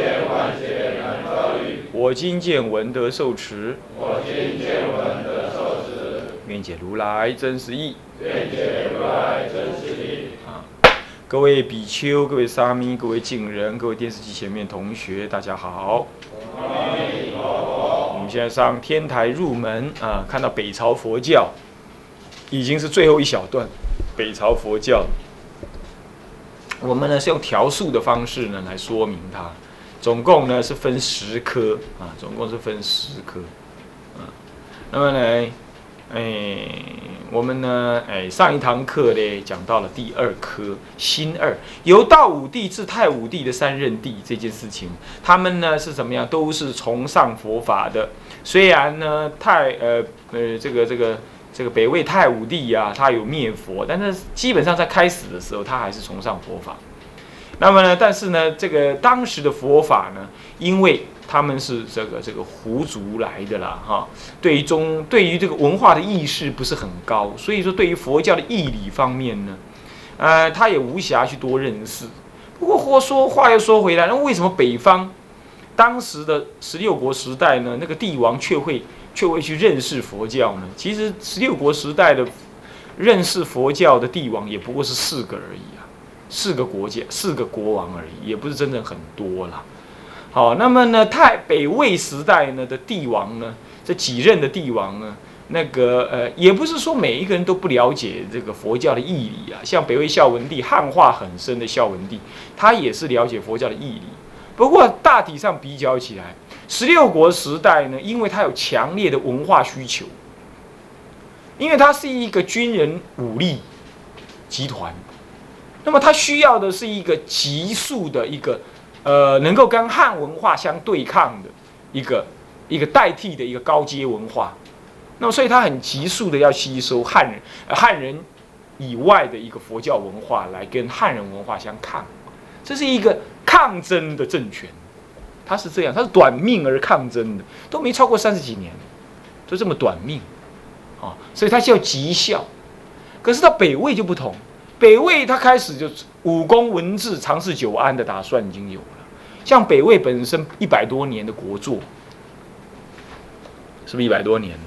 难遭遇。我今见闻得受持，我今见闻得受持，愿解如来真实义。愿解如来真实义。各位比丘、各位沙弥、各位敬人、各位电视机前面同学，大家好。我们现在上天台入门啊，看到北朝佛教已经是最后一小段。北朝佛教，我们呢是用调数的方式呢来说明它。总共呢是分十科啊，总共是分十科啊。那么呢，哎，我们呢，哎，上一堂课呢讲到了第二科新二，由道武帝至太武帝的三任帝这件事情，他们呢是怎么样？都是崇尚佛法的。虽然呢太呃呃这个这个这个北魏太武帝呀，他有灭佛，但是基本上在开始的时候，他还是崇尚佛法。那么呢，但是呢，这个当时的佛法呢，因为他们是这个这个胡族来的啦，哈，对于中对于这个文化的意识不是很高，所以说对于佛教的义理方面呢，呃，他也无暇去多认识。不过话说话又说回来，那为什么北方当时的十六国时代呢，那个帝王却会却会去认识佛教呢？其实十六国时代的认识佛教的帝王也不过是四个而已啊。四个国家，四个国王而已，也不是真正很多啦。好，那么呢，太北魏时代呢的帝王呢，这几任的帝王呢，那个呃，也不是说每一个人都不了解这个佛教的义理啊。像北魏孝文帝，汉化很深的孝文帝，他也是了解佛教的义理。不过大体上比较起来，十六国时代呢，因为他有强烈的文化需求，因为他是一个军人武力集团。那么它需要的是一个急速的一个，呃，能够跟汉文化相对抗的一个一个代替的一个高阶文化。那么，所以它很急速的要吸收汉人汉人以外的一个佛教文化来跟汉人文化相抗。这是一个抗争的政权，它是这样，它是短命而抗争的，都没超过三十几年，就这么短命，啊，所以它叫极效。可是到北魏就不同。北魏他开始就武功文治长治久安的打算已经有了，像北魏本身一百多年的国祚，是不是一百多年？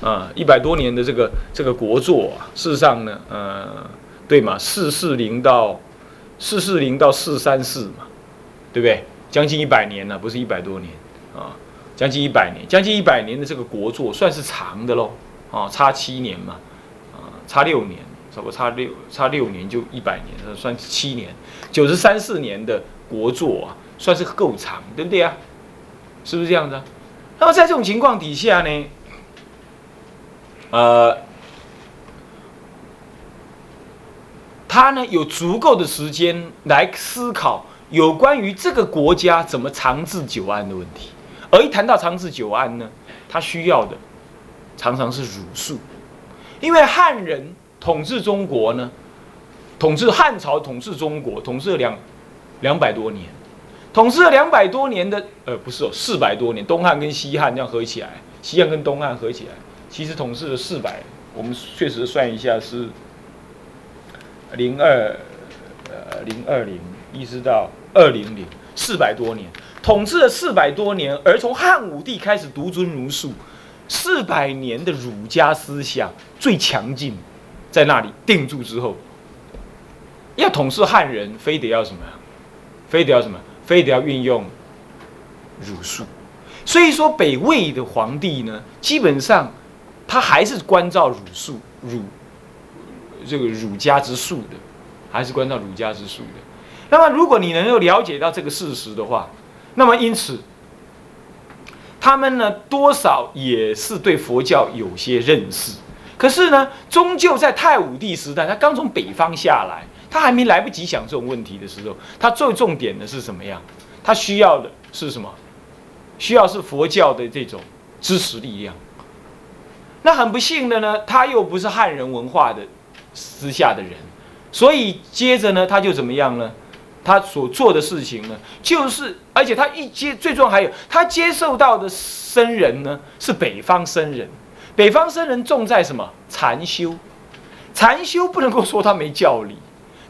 啊，一百多年的这个这个国祚啊，事实上呢，呃，对嘛，四四零到四四零到四三四嘛，对不对？将近一百年了，不是一百多年啊，将近一百年，将近一百年的这个国祚算是长的喽，啊，差七年嘛，啊，差六年。差不多差六差六年就一百年，算七年，九十三四年的国作啊，算是够长，对不对啊？是不是这样子？那么在这种情况底下呢，呃，他呢有足够的时间来思考有关于这个国家怎么长治久安的问题。而一谈到长治久安呢，他需要的常常是儒术，因为汉人。统治中国呢？统治汉朝，统治中国，统治了两两百多年，统治了两百多年的，呃，不是哦，四百多年。东汉跟西汉这样合起来，西汉跟东汉合起来，其实统治了四百。我们确实算一下是零二呃零二零一直到二零零四百多年，统治了四百多年。而从汉武帝开始独尊儒术，四百年的儒家思想最强劲。在那里定住之后，要统治汉人，非得要什么？非得要什么？非得要运用儒术。所以说，北魏的皇帝呢，基本上他还是关照儒术、儒这个儒家之术的，还是关照儒家之术的。那么，如果你能够了解到这个事实的话，那么因此，他们呢，多少也是对佛教有些认识。可是呢，终究在太武帝时代，他刚从北方下来，他还没来不及想这种问题的时候，他最重点的是什么样？他需要的是什么？需要是佛教的这种支持力量，那很不幸的呢，他又不是汉人文化的私下的人，所以接着呢，他就怎么样呢？他所做的事情呢，就是而且他一接，最终还有他接受到的僧人呢，是北方僧人。北方僧人重在什么？禅修。禅修不能够说他没教理，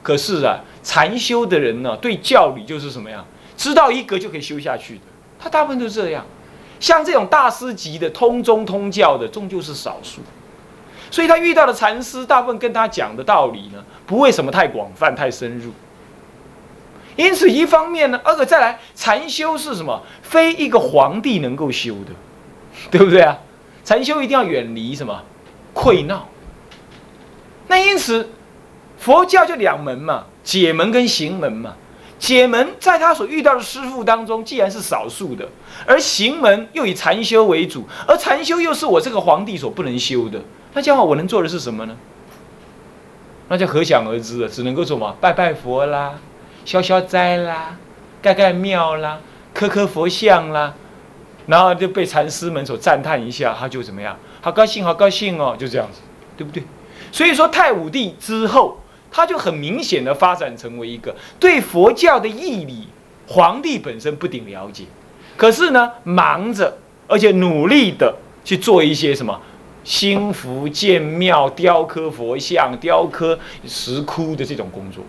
可是啊，禅修的人呢，对教理就是什么样？知道一格就可以修下去的。他大部分都这样。像这种大师级的通宗通教的，终究是少数。所以他遇到的禅师，大部分跟他讲的道理呢，不会什么太广泛、太深入。因此，一方面呢，二个再来，禅修是什么？非一个皇帝能够修的，对不对啊？禅修一定要远离什么？溃闹。那因此，佛教就两门嘛，解门跟行门嘛。解门在他所遇到的师傅当中，既然是少数的，而行门又以禅修为主，而禅修又是我这个皇帝所不能修的，那这样我能做的是什么呢？那就可想而知了，只能够什么拜拜佛啦，消消灾啦，盖盖庙啦，磕磕佛像啦，然后就被禅师们所赞叹一下，他就怎么样？好高兴，好高兴哦，就这样子，对不对？所以说太武帝之后。他就很明显的发展成为一个对佛教的义理，皇帝本身不顶了解，可是呢，忙着而且努力的去做一些什么兴福建庙、雕刻佛像、雕刻石窟的这种工作，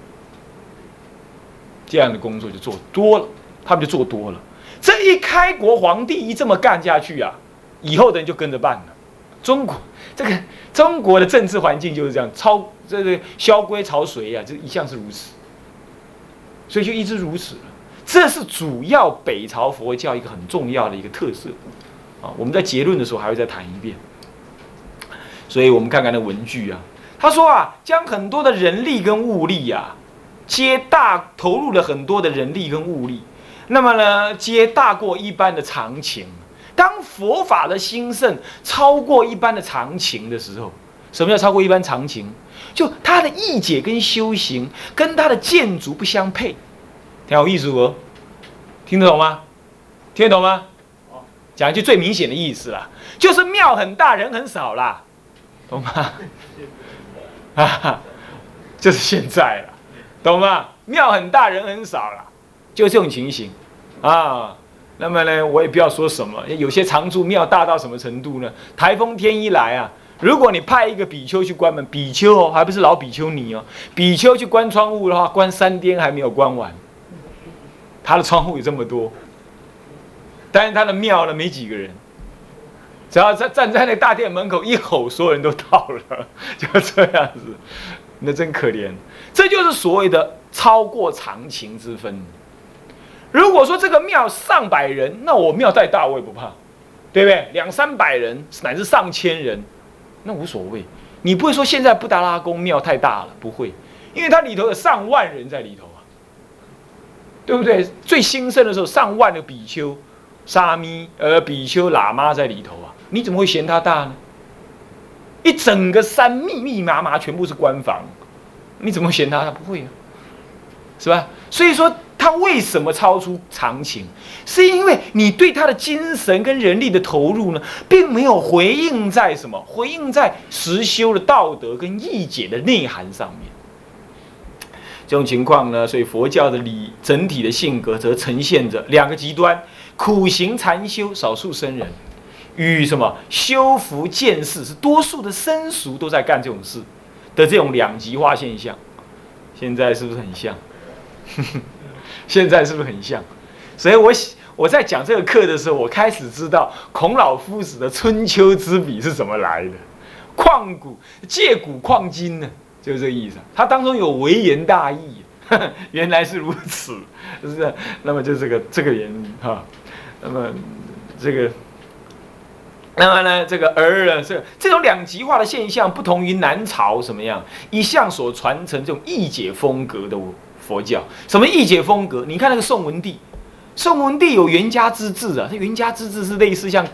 这样的工作就做多了，他们就做多了。这一开国皇帝一这么干下去啊，以后的人就跟着办了。中国这个中国的政治环境就是这样，超这个萧规曹随呀，这一向是如此，所以就一直如此了。这是主要北朝佛教一个很重要的一个特色啊。我们在结论的时候还会再谈一遍。所以我们看看那文句啊，他说啊，将很多的人力跟物力呀，皆大投入了很多的人力跟物力，那么呢，皆大过一般的常情。当佛法的兴盛超过一般的常情的时候，什么叫超过一般常情？就他的义解跟修行跟他的建筑不相配，挺有意思不，听得懂吗？听得懂吗？讲一句最明显的意思啦，就是庙很大，人很少啦，懂吗？啊，就是现在了，懂吗？庙很大，人很少了，就这种情形啊。那么呢，我也不要说什么。有些常住庙大到什么程度呢？台风天一来啊，如果你派一个比丘去关门，比丘哦，还不是老比丘尼哦，比丘去关窗户的话，关三天还没有关完。他的窗户有这么多，但是他的庙呢没几个人，只要在站在那大殿门口一吼，所有人都到了，就这样子，那真可怜。这就是所谓的超过常情之分。如果说这个庙上百人，那我庙再大我也不怕，对不对？两三百人乃至上千人，那无所谓。你不会说现在布达拉宫庙太大了，不会，因为它里头有上万人在里头啊，对不对？最兴盛的时候，上万的比丘、沙弥、呃比丘、喇嘛在里头啊，你怎么会嫌它大呢？一整个山密密麻麻，全部是官房，你怎么会嫌它它？不会啊，是吧？所以说。他为什么超出常情？是因为你对他的精神跟人力的投入呢，并没有回应在什么？回应在实修的道德跟义解的内涵上面。这种情况呢，所以佛教的理整体的性格则呈现着两个极端：苦行禅修，少数僧人与什么修福见识，是多数的僧俗都在干这种事的这种两极化现象。现在是不是很像？现在是不是很像？所以，我我在讲这个课的时候，我开始知道孔老夫子的春秋之笔是怎么来的。旷古借古旷今呢，就是这个意思。它当中有微言大义，原来是如此，是不是？那么就这个这个原因哈。那么这个，那么呢，这个而呢，这这种两极化的现象，不同于南朝什么样一向所传承这种义解风格的。佛教什么义解风格？你看那个宋文帝，宋文帝有袁家之治啊。他袁家之治是类似像，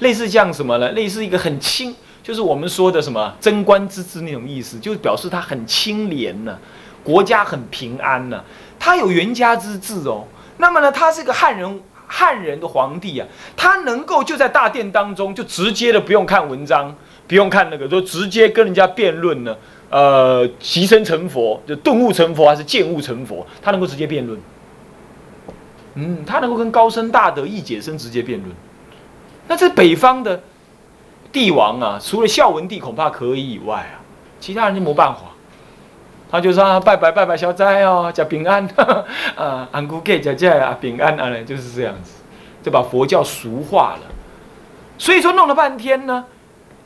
类似像什么呢？类似一个很清，就是我们说的什么贞观之治那种意思，就是表示他很清廉呢，国家很平安呢。他有袁家之治哦。那么呢，他是个汉人，汉人的皇帝啊，他能够就在大殿当中就直接的不用看文章，不用看那个，就直接跟人家辩论呢。呃，即生成佛，就顿悟成佛还是见悟成佛，他能够直接辩论。嗯，他能够跟高僧大德、一解生直接辩论。那这北方的帝王啊，除了孝文帝恐怕可以以外啊，其他人就没办法。他就说拜拜拜拜消灾哦，叫平安 啊，安姑给叫叫啊平安啊，就是这样子，就把佛教俗化了。所以说弄了半天呢，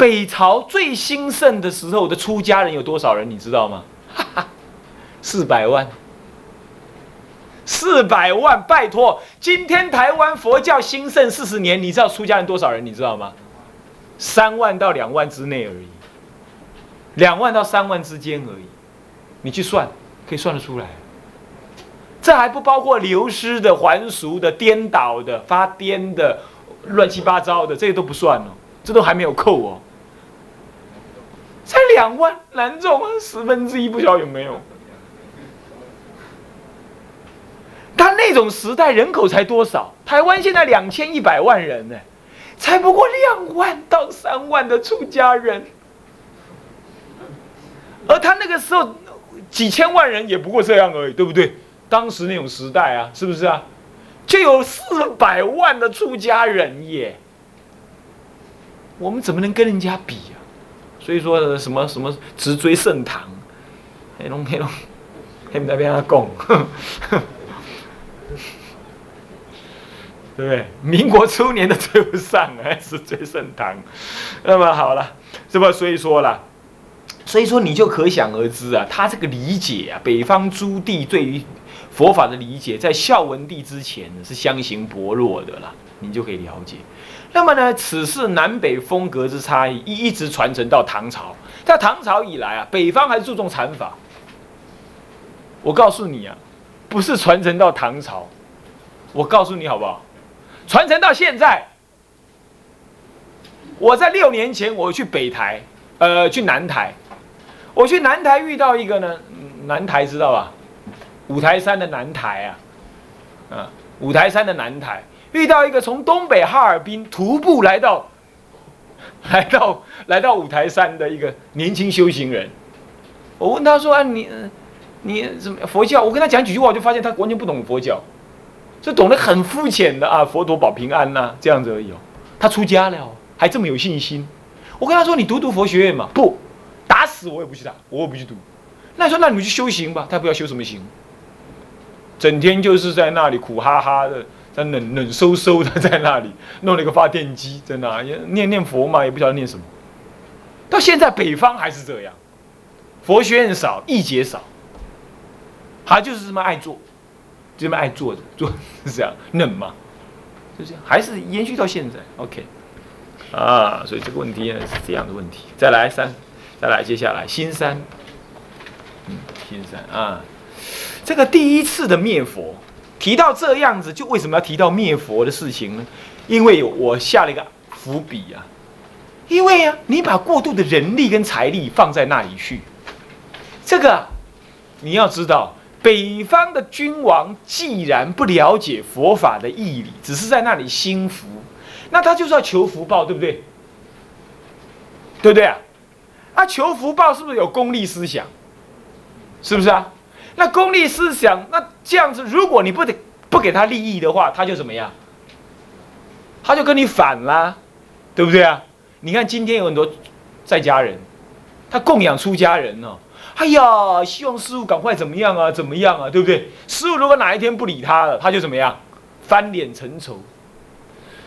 北朝最兴盛的时候的出家人有多少人？你知道吗？四百万，四百万！拜托，今天台湾佛教兴盛四十年，你知道出家人多少人？你知道吗？三万到两万之内而已，两万到三万之间而已。你去算，可以算得出来。这还不包括流失的、还俗的、颠倒的、发癫的、乱七八糟的，这些都不算哦，这都还没有扣哦。才两万，难中啊，十分之一不晓得有没有。他那种时代人口才多少？台湾现在两千一百万人呢，才不过两万到三万的出家人，而他那个时候。几千万人也不过这样而已，对不对？当时那种时代啊，是不是啊？就有四百万的出家人耶，我们怎么能跟人家比啊？所以说什么什么直追盛唐，黑龙黑龙黑那边阿贡，对不对？民国初年都追不上，还是追盛唐？那么好了，是不？所以说了。所以说，你就可想而知啊，他这个理解啊，北方诸帝对于佛法的理解，在孝文帝之前呢是相形薄弱的了，你就可以了解。那么呢，此事南北风格之差异一一直传承到唐朝，在唐朝以来啊，北方还注重禅法。我告诉你啊，不是传承到唐朝，我告诉你好不好？传承到现在，我在六年前我去北台，呃，去南台。我去南台遇到一个呢，南台知道吧？五台山的南台啊，啊，五台山的南台。遇到一个从东北哈尔滨徒步来到，来到来到五台山的一个年轻修行人。我问他说：“啊，你你怎么佛教？”我跟他讲几句话，我就发现他完全不懂佛教，是懂得很肤浅的啊，佛陀保平安呐，这样子而已哦。他出家了，还这么有信心。我跟他说：“你读读佛学院嘛？”不。打死我也不去打，我也不去读。那你说，那你们去修行吧。他不要修什么行，整天就是在那里苦哈哈的，在冷冷飕飕的在那里弄了一个发电机，在那念念佛嘛，也不晓得念什么。到现在北方还是这样，佛学院少，义解少，他就是这么爱做，这么爱坐着做是这样冷嘛，就这样，还是延续到现在。OK，啊，所以这个问题呢是这样的问题。再来三。再来，接下来新山，嗯，新山啊，这个第一次的灭佛，提到这样子，就为什么要提到灭佛的事情呢？因为我下了一个伏笔啊，因为啊，你把过度的人力跟财力放在那里去，这个你要知道，北方的君王既然不了解佛法的义理，只是在那里心服，那他就是要求福报，对不对？对不对啊？啊求福报是不是有功利思想？是不是啊？那功利思想，那这样子，如果你不得不给他利益的话，他就怎么样？他就跟你反啦，对不对啊？你看今天有很多在家人，他供养出家人呢。哎呀，希望师傅赶快怎么样啊？怎么样啊？对不对？师傅如果哪一天不理他了，他就怎么样？翻脸成仇，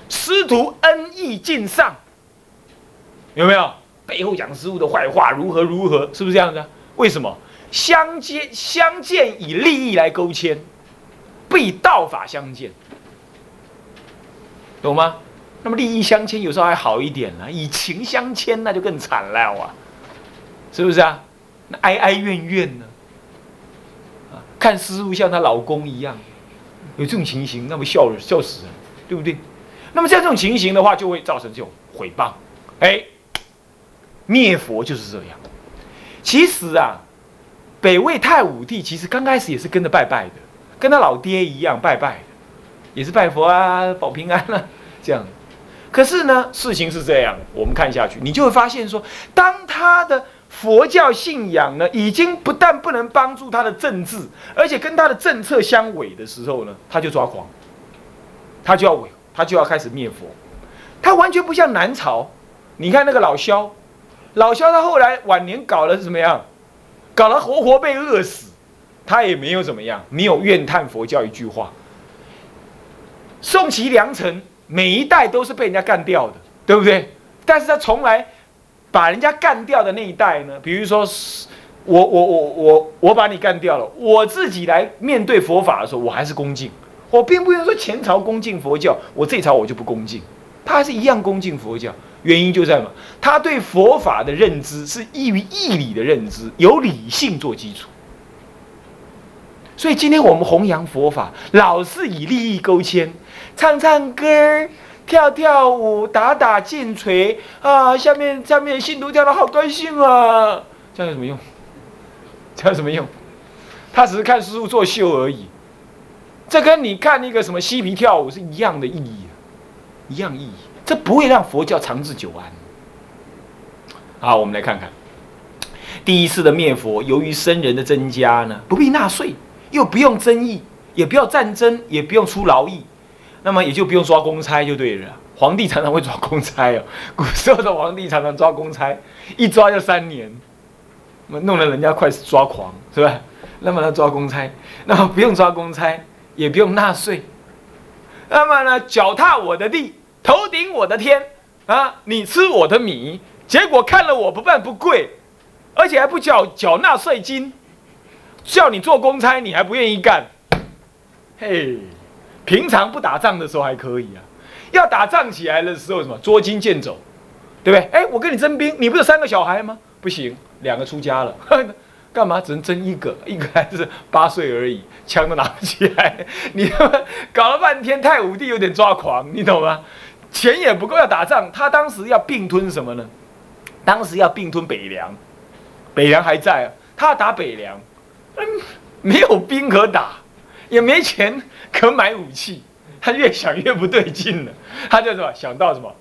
师徒恩义尽丧，有没有？背后讲师傅的坏话，如何如何，是不是这样子？为什么相见相见以利益来勾牵，不以道法相见，懂吗？那么利益相牵有时候还好一点呢，以情相牵那就更惨了啊，是不是啊？那哀哀怨怨呢？啊，看师傅像她老公一样，有这种情形，那么笑笑死人，对不对？那么像这种情形的话，就会造成这种毁谤，哎。灭佛就是这样。其实啊，北魏太武帝其实刚开始也是跟着拜拜的，跟他老爹一样拜拜。的，也是拜佛啊，保平安啊这样。可是呢，事情是这样，我们看下去，你就会发现说，当他的佛教信仰呢，已经不但不能帮助他的政治，而且跟他的政策相违的时候呢，他就抓狂，他就要违，他就要开始灭佛。他完全不像南朝，你看那个老萧，老萧他后来晚年搞了怎么样？搞了活活被饿死，他也没有怎么样，没有怨叹佛教一句话。宋齐梁陈每一代都是被人家干掉的，对不对？但是他从来把人家干掉的那一代呢，比如说，我我我我我把你干掉了，我自己来面对佛法的时候，我还是恭敬。我并不用说前朝恭敬佛教，我这朝我就不恭敬。他还是一样恭敬佛教，原因就在嘛，他对佛法的认知是依于义理的认知，有理性做基础。所以今天我们弘扬佛法，老是以利益勾牵，唱唱歌儿、跳跳舞、打打剑锤啊，下面下面信徒跳的好高兴啊，这样有什么用？这样有什么用？他只是看师傅作秀而已，这跟你看那个什么嬉皮跳舞是一样的意义。一样意义，这不会让佛教长治久安。好，我们来看看第一次的灭佛，由于僧人的增加呢，不必纳税，又不用争议，也不要战争，也不用出劳役，那么也就不用抓公差就对了。皇帝常常会抓公差哦，古时候的皇帝常常抓公差，一抓就三年，弄得人家快抓狂，是吧？那么他抓公差，那么不用抓公差，也不用纳税。那么呢，脚踏我的地，头顶我的天，啊，你吃我的米，结果看了我不办不贵，而且还不缴缴纳税金，叫你做公差，你还不愿意干，嘿，平常不打仗的时候还可以啊，要打仗起来的时候什么捉襟见肘，对不对？哎，我跟你征兵，你不是三个小孩吗？不行，两个出家了。干嘛只能争一个？一个还是八岁而已，枪都拿不起来。你他妈搞了半天，太武帝有点抓狂，你懂吗？钱也不够要打仗，他当时要并吞什么呢？当时要并吞北凉，北凉还在啊，他要打北凉，嗯，没有兵可打，也没钱可买武器，他越想越不对劲了。他就什么想到什么？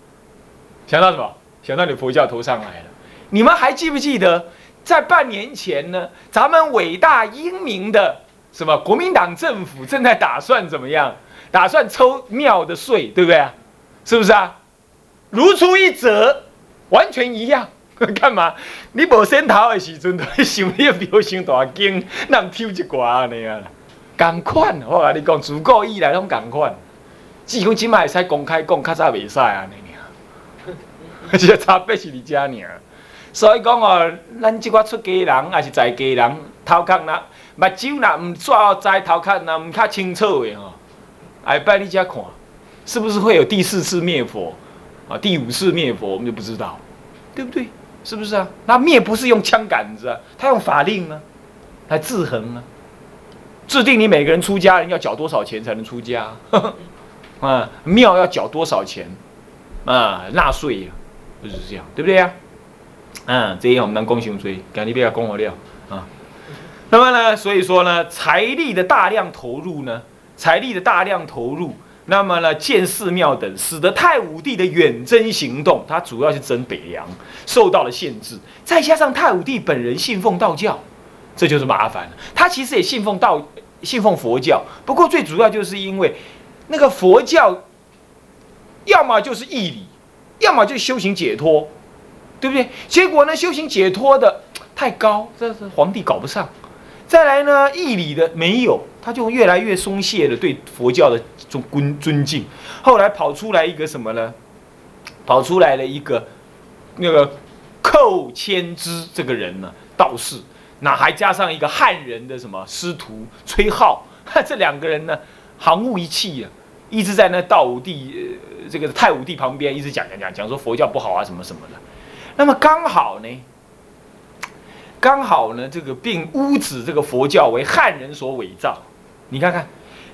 想到什么？想到你佛教头上来了。你们还记不记得？在半年前呢，咱们伟大英明的什么国民党政府正在打算怎么样？打算抽庙的税，对不对啊？是不是啊？如出一辙，完全一样。干嘛？你无先头的时阵，都想你表情大惊，那抽一寡那样。共款，我甲你讲，自古以来拢共款。只讲今麦会使公开讲，较早袂使安尼尔。而 且差别是伫遮尔。所以讲哦，咱即个出家人还是在家人，头壳若目睭若毋抓在头壳若毋较清楚的吼，下摆你才看，是不是会有第四次灭佛啊？第五次灭佛我们就不知道，对不对？是不是啊？那灭不是用枪杆子啊，他用法令啊，来制衡啊，制定你每个人出家人要缴多少钱才能出家，啊，庙要缴多少钱啊？纳税呀，就是这样，对不对呀？嗯，这一我们能共行追，赶紧不要供我料啊。那么呢，所以说呢，财力的大量投入呢，财力的大量投入，那么呢，建寺庙等，使得太武帝的远征行动，他主要是征北凉，受到了限制。再加上太武帝本人信奉道教，这就是麻烦了。他其实也信奉道，信奉佛教，不过最主要就是因为那个佛教，要么就是义理，要么就修行解脱。对不对？结果呢，修行解脱的太高，这是皇帝搞不上。再来呢，义理的没有，他就越来越松懈了对佛教的尊尊尊敬。后来跑出来一个什么呢？跑出来了一个那个寇谦之这个人呢，道士，那还加上一个汉人的什么师徒崔浩，这两个人呢，行务一气呀，一直在那道武帝这个太武帝旁边一直讲讲讲讲说佛教不好啊，什么什么的。那么刚好呢，刚好呢，这个并污指这个佛教为汉人所伪造。你看看，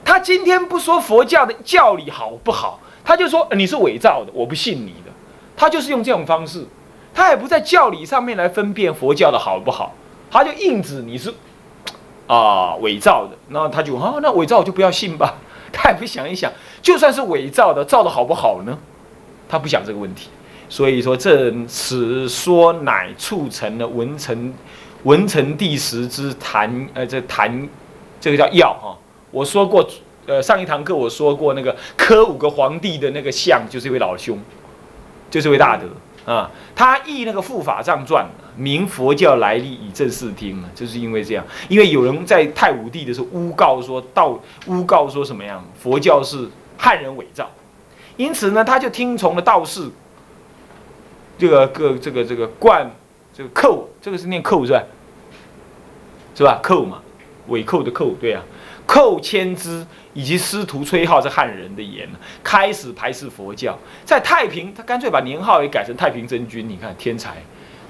他今天不说佛教的教理好不好，他就说你是伪造的，我不信你的。他就是用这种方式，他也不在教理上面来分辨佛教的好不好，他就硬指你是啊伪造的。那他就啊，那伪造我就不要信吧。他也不想一想，就算是伪造的，造的好不好呢？他不想这个问题，所以说这此说乃促成了文成文成第十之谈，呃，这谈这个叫药哈。我说过，呃，上一堂课我说过那个科五个皇帝的那个像，就是一位老兄，就是位大德。啊，他译那个《护法藏传》，明佛教来历以正视听啊，就是因为这样，因为有人在太武帝的时候诬告说道，诬告说什么样，佛教是汉人伪造，因此呢，他就听从了道士，这个个这个这个冠这个寇，这个是念寇是吧？是吧？寇嘛，伪寇的寇，对啊。寇谦之以及师徒崔浩是汉人的言，开始排斥佛教。在太平，他干脆把年号也改成太平真君。你看天才，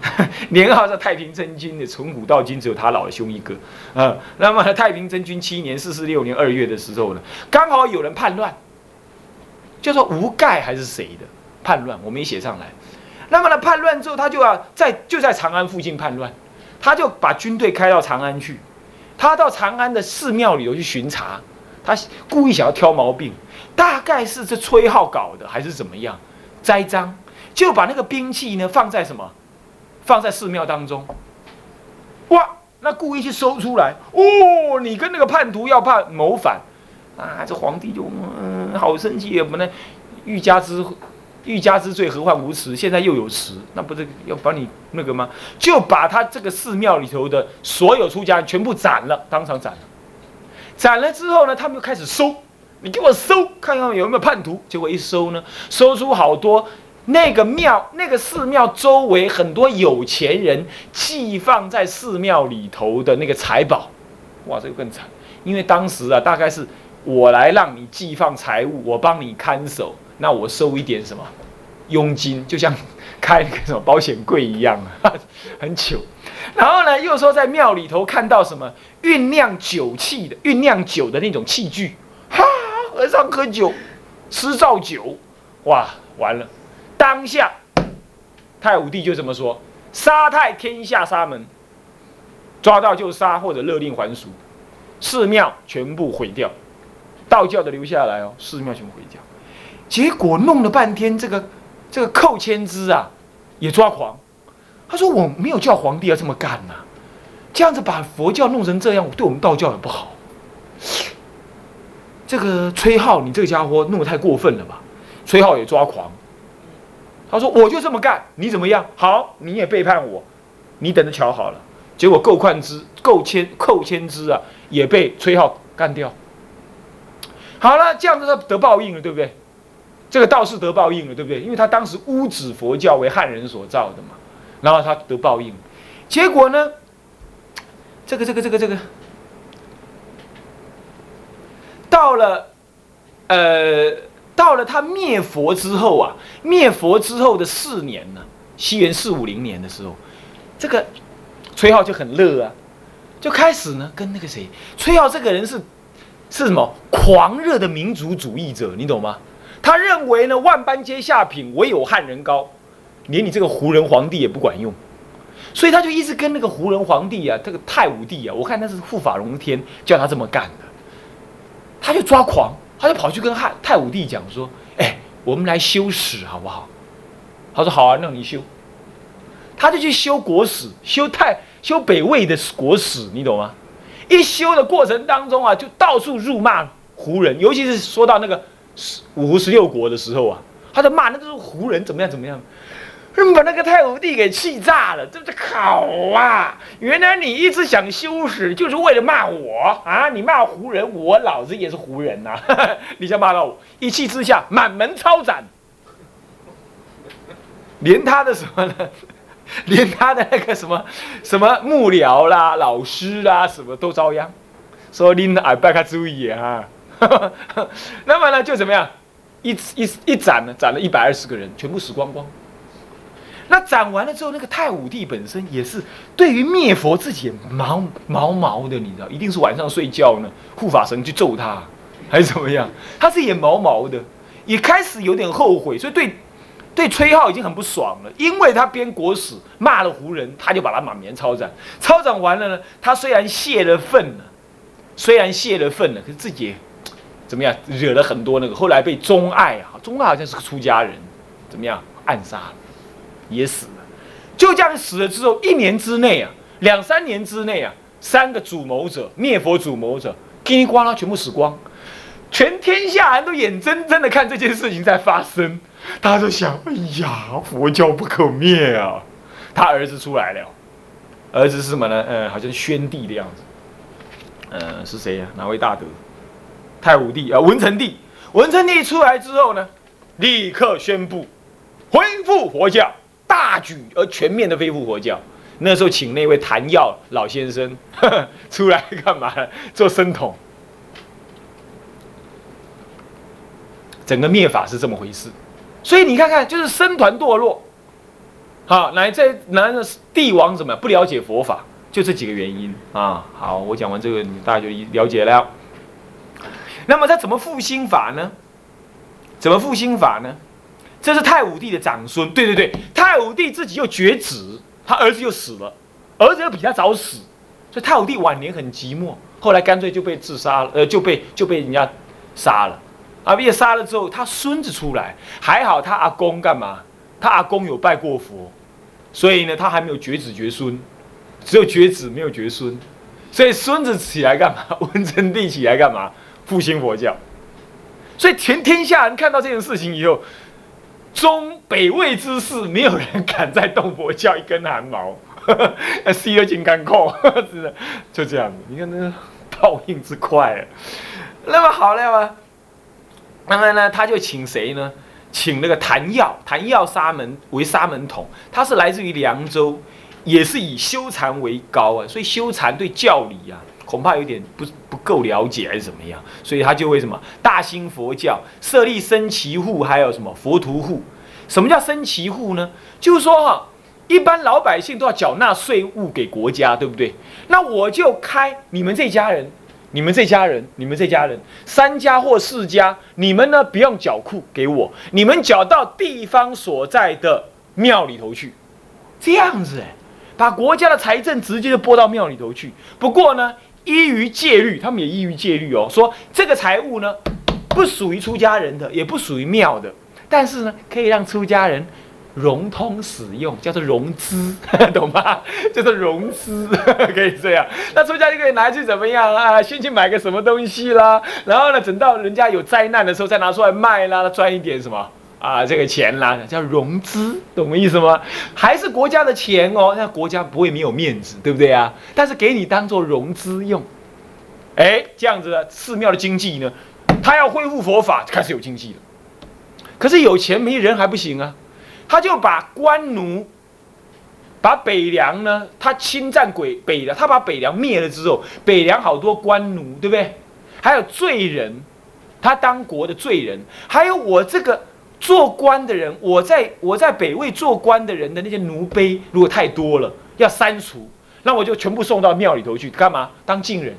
年号是太平真君的，从古到今只有他老兄一个。嗯，那么太平真君七年四十六年二月的时候呢，刚好有人叛乱，叫做吴盖还是谁的叛乱，我没写上来。那么呢，叛乱之后，他就要在就在长安附近叛乱，他就把军队开到长安去。他到长安的寺庙里头去巡查，他故意想要挑毛病，大概是这崔浩搞的还是怎么样？栽赃，就把那个兵器呢放在什么？放在寺庙当中。哇，那故意去搜出来哦，你跟那个叛徒要判谋反啊！这皇帝就嗯好生气，不能欲加之。欲加之罪，何患无辞？现在又有辞，那不是要把你那个吗？就把他这个寺庙里头的所有出家人全部斩了，当场斩了。斩了之后呢，他们又开始搜，你给我搜，看看有没有叛徒。结果一搜呢，搜出好多那个庙、那个寺庙周围很多有钱人寄放在寺庙里头的那个财宝。哇，这个更惨，因为当时啊，大概是我来让你寄放财物，我帮你看守。那我收一点什么佣金，就像开那个什么保险柜一样啊，很糗。然后呢，又说在庙里头看到什么酝酿酒器的、酝酿酒的那种器具，哈，和尚喝酒，吃造酒，哇，完了！当下太武帝就这么说：杀太天下沙门，抓到就杀，或者勒令还俗，寺庙全部毁掉，道教的留下来哦，寺庙全部毁掉。结果弄了半天，这个这个寇谦之啊，也抓狂。他说：“我没有叫皇帝要这么干呐，这样子把佛教弄成这样，对我们道教也不好。”这个崔浩，你这个家伙弄得太过分了吧？崔浩也抓狂。他说：“我就这么干，你怎么样？好，你也背叛我，你等着瞧好了。”结果寇宽之、寇谦、寇谦之啊，也被崔浩干掉。好了，这样子他得报应了，对不对？这个道士得报应了，对不对？因为他当时污指佛教为汉人所造的嘛，然后他得报应，结果呢，这个这个这个这个，到了，呃，到了他灭佛之后啊，灭佛之后的四年呢，西元四五零年的时候，这个崔浩就很乐啊，就开始呢跟那个谁，崔浩这个人是是什么狂热的民族主义者，你懂吗？他认为呢，万般皆下品，唯有汉人高，连你这个胡人皇帝也不管用，所以他就一直跟那个胡人皇帝啊，这个太武帝啊，我看那是护法龙天叫他这么干的，他就抓狂，他就跑去跟汉太武帝讲说：“哎，我们来修史好不好？”他说：“好啊，让你修。”他就去修国史，修太修北魏的国史，你懂吗？一修的过程当中啊，就到处辱骂胡人，尤其是说到那个。五胡十六国的时候啊，他在骂那都是胡人怎么样怎么样，把那个太武帝给气炸了。这这好啊！原来你一直想修史，就是为了骂我啊！你骂胡人，我老子也是胡人呐！你想骂到我，一气之下满门抄斩，连他的什么呢？连他的那个什么什么幕僚啦、老师啦，什么都遭殃。说您耳拜他注意啊！那么呢，就怎么样？一一一斩呢，斩了一百二十个人，全部死光光。那斩完了之后，那个太武帝本身也是对于灭佛自己毛毛毛的，你知道，一定是晚上睡觉呢，护法神去揍他，还是怎么样？他是也毛毛的，也开始有点后悔，所以对 对崔浩已经很不爽了，因为他编国史骂了胡人，他就把他满面抄斩。抄斩完了呢，他虽然泄了愤了，虽然泄了愤了，可是自己。怎么样？惹了很多那个，后来被钟爱啊，钟爱好像是个出家人，怎么样暗杀了，也死了。就这样死了之后，一年之内啊，两三年之内啊，三个主谋者灭佛主谋者，叽里呱啦全部死光，全天下人都眼睁睁的看这件事情在发生，大家都想：哎呀，佛教不可灭啊！他儿子出来了，儿子是什么呢？呃，好像宣帝的样子。呃，是谁呀？哪位大德？太武帝啊，文成帝。文成帝出来之后呢，立刻宣布恢复佛教，大举而全面的恢复佛教。那时候请那位谭耀老先生呵 呵出来干嘛？做僧统。整个灭法是这么回事，所以你看看，就是僧团堕落，好，来在男的帝王怎么不了解佛法，就这几个原因啊。好，我讲完这个，你大家就了解了。那么他怎么复兴法呢？怎么复兴法呢？这是太武帝的长孙，对对对，太武帝自己又绝子，他儿子又死了，儿子又比他早死，所以太武帝晚年很寂寞，后来干脆就被自杀了，呃，就被就被人家杀了。啊，被杀了之后，他孙子出来，还好他阿公干嘛？他阿公有拜过佛，所以呢，他还没有绝子绝孙，只有绝子没有绝孙，所以孙子起来干嘛？文成帝起来干嘛？复兴佛教，所以全天下人看到这件事情以后，中北魏之事没有人敢再动佛教一根汗毛，吸了金刚扣，真的就这样子。你看那个报应之快啊！那么好了嘛，那么呢，他就请谁呢？请那个谭耀，谭耀沙门为沙门统，他是来自于凉州，也是以修禅为高啊，所以修禅对教理啊。恐怕有点不不够了解还是怎么样，所以他就为什么大兴佛教，设立僧旗户，还有什么佛徒户？什么叫僧旗户呢？就是说哈，一般老百姓都要缴纳税务给国家，对不对？那我就开你们这家人，你们这家人，你们这家人三家或四家，你们呢不用缴库给我，你们缴到地方所在的庙里头去，这样子，把国家的财政直接就拨到庙里头去。不过呢。依于戒律，他们也依于戒律哦。说这个财物呢，不属于出家人的，也不属于庙的，但是呢，可以让出家人融通使用，叫做融资，懂吗？叫做融资，可以这样。那出家就可以拿去怎么样啊？先去买个什么东西啦，然后呢，等到人家有灾难的时候再拿出来卖啦，赚一点什么。啊，这个钱啦，叫融资，懂我意思吗？还是国家的钱哦，那国家不会没有面子，对不对啊？但是给你当做融资用，哎，这样子的寺庙的经济呢，他要恢复佛法，开始有经济了。可是有钱没人还不行啊，他就把官奴，把北凉呢，他侵占鬼北凉，他把北凉灭了之后，北凉好多官奴，对不对？还有罪人，他当国的罪人，还有我这个。做官的人，我在我在北魏做官的人的那些奴婢，如果太多了，要删除，那我就全部送到庙里头去干嘛？当净人，